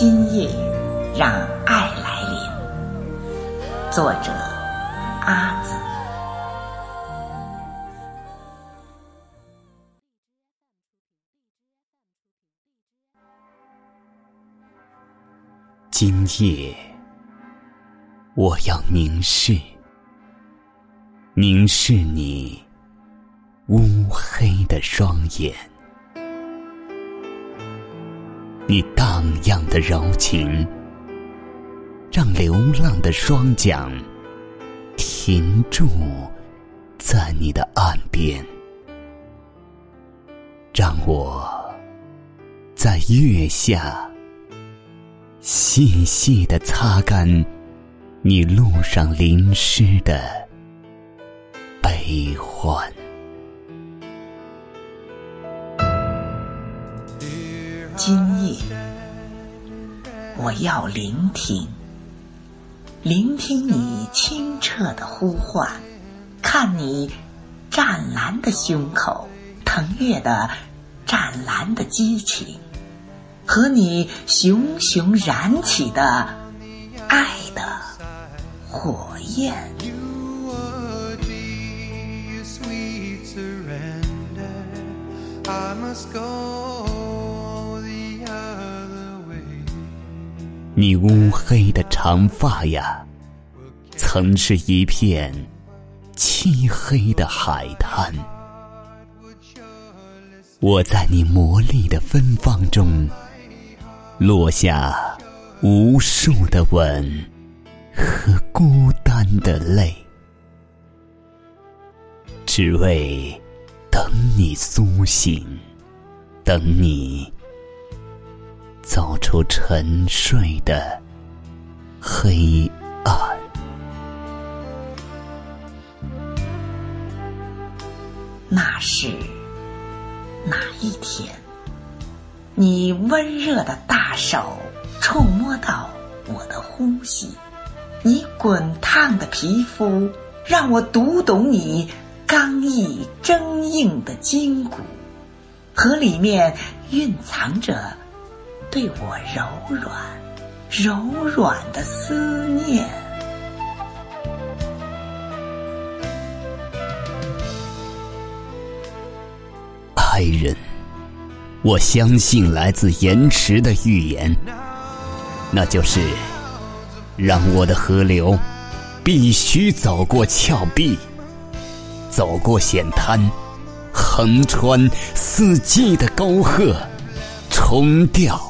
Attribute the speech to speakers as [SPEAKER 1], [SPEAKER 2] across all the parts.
[SPEAKER 1] 今夜，让爱来临。作者：阿紫。
[SPEAKER 2] 今夜，我要凝视，凝视你乌黑的双眼。你荡漾的柔情，让流浪的双桨停住在你的岸边，让我在月下细细的擦干你路上淋湿的悲欢。
[SPEAKER 1] 今夜，我要聆听，聆听你清澈的呼唤，看你湛蓝的胸口，腾跃的湛蓝的激情，和你熊熊燃起的爱的火焰。
[SPEAKER 2] 你乌黑的长发呀，曾是一片漆黑的海滩。我在你魔力的芬芳中，落下无数的吻和孤单的泪，只为等你苏醒，等你。走出沉睡的黑暗。
[SPEAKER 1] 那是哪一天？你温热的大手触摸到我的呼吸，你滚烫的皮肤让我读懂你刚毅铮硬的筋骨，和里面蕴藏着。对我柔软、柔软的思念，
[SPEAKER 2] 爱人，我相信来自延迟的预言，那就是让我的河流必须走过峭壁，走过险滩，横穿四季的沟壑，冲掉。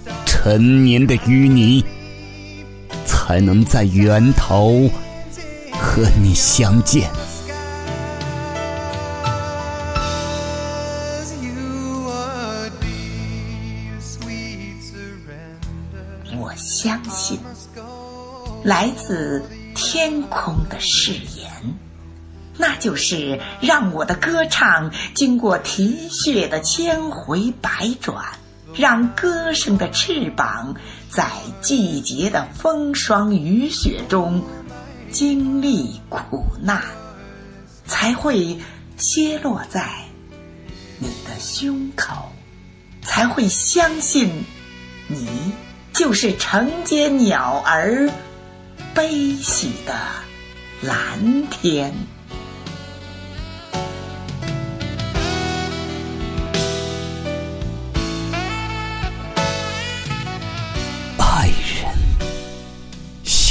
[SPEAKER 2] 陈年的淤泥，才能在源头和你相见。
[SPEAKER 1] 我相信，来自天空的誓言，那就是让我的歌唱经过啼血的千回百转。让歌声的翅膀在季节的风霜雨雪中经历苦难，才会歇落在你的胸口，才会相信你就是承接鸟儿悲喜的蓝天。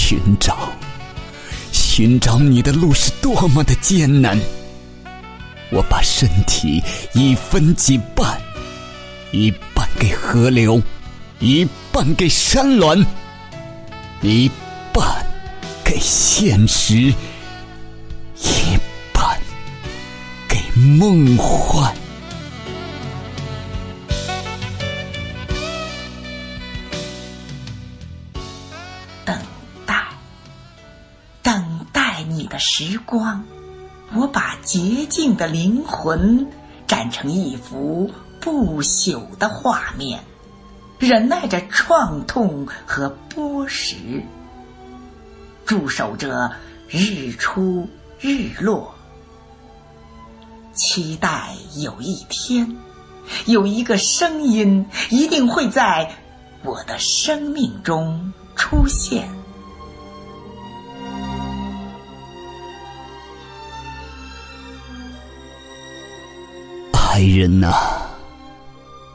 [SPEAKER 2] 寻找，寻找你的路是多么的艰难。我把身体一分几半，一半给河流，一半给山峦，一半给现实，一半给梦幻。
[SPEAKER 1] 的时光，我把洁净的灵魂展成一幅不朽的画面，忍耐着创痛和剥蚀，驻守着日出日落，期待有一天，有一个声音一定会在我的生命中出现。
[SPEAKER 2] 爱人呐，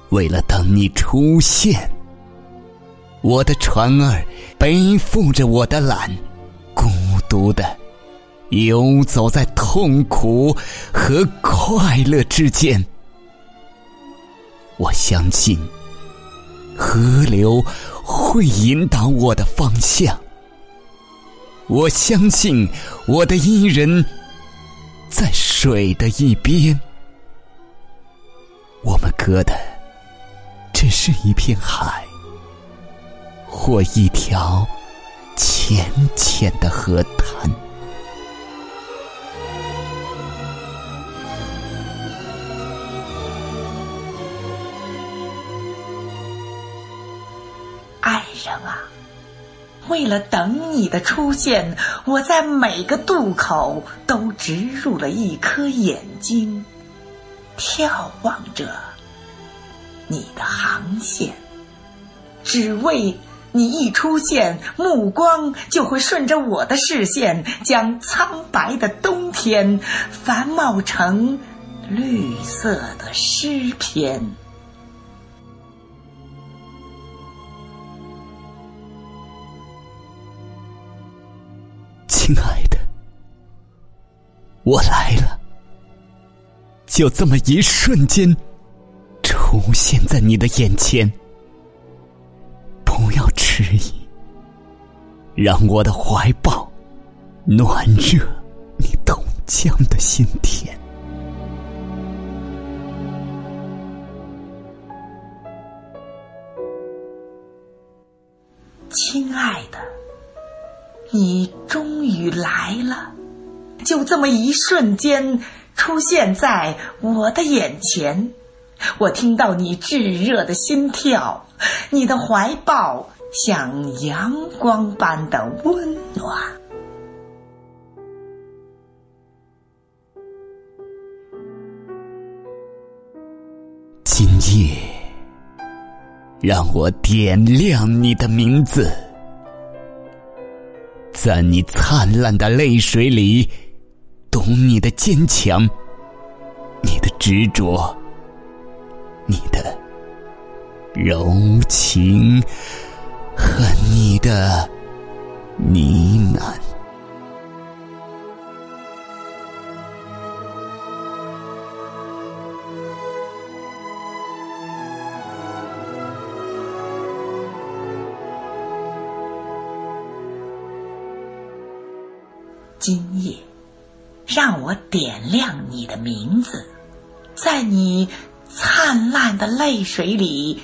[SPEAKER 2] 为了等你出现，我的船儿背负着我的缆，孤独的游走在痛苦和快乐之间。我相信河流会引导我的方向，我相信我的伊人，在水的一边。我们隔的只是一片海，或一条浅浅的河滩。
[SPEAKER 1] 爱人啊，为了等你的出现，我在每个渡口都植入了一颗眼睛。眺望着你的航线，只为你一出现，目光就会顺着我的视线，将苍白的冬天繁茂成绿色的诗篇。
[SPEAKER 2] 亲爱的，我来了。就这么一瞬间，出现在你的眼前。不要迟疑，让我的怀抱暖热你冻僵的心田。
[SPEAKER 1] 亲爱的，你终于来了，就这么一瞬间。出现在我的眼前，我听到你炙热的心跳，你的怀抱像阳光般的温暖。
[SPEAKER 2] 今夜，让我点亮你的名字，在你灿烂的泪水里。懂你的坚强，你的执着，你的柔情和你的呢喃。
[SPEAKER 1] 今夜。让我点亮你的名字，在你灿烂的泪水里，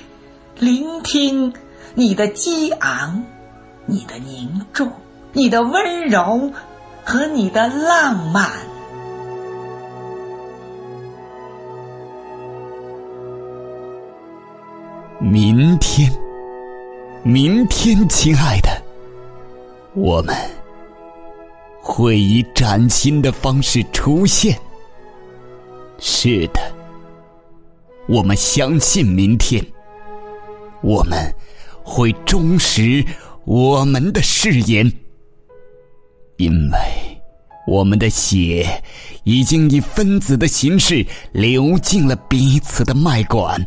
[SPEAKER 1] 聆听你的激昂、你的凝重、你的温柔和你的浪漫。
[SPEAKER 2] 明天，明天，亲爱的，我们。会以崭新的方式出现。是的，我们相信明天，我们会忠实我们的誓言，因为我们的血已经以分子的形式流进了彼此的脉管。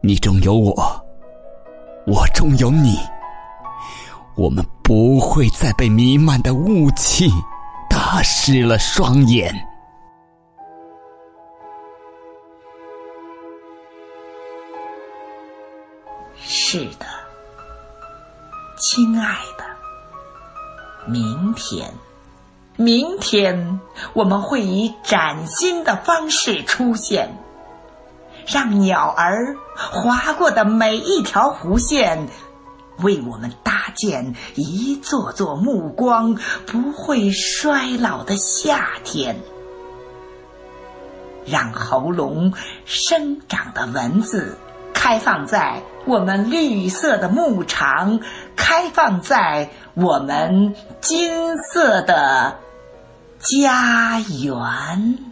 [SPEAKER 2] 你中有我，我中有你。我们不会再被弥漫的雾气打湿了双眼。
[SPEAKER 1] 是的，亲爱的，明天，明天我们会以崭新的方式出现，让鸟儿划过的每一条弧线。为我们带建一座座目光不会衰老的夏天，让喉咙生长的文字开放在我们绿色的牧场，开放在我们金色的家园。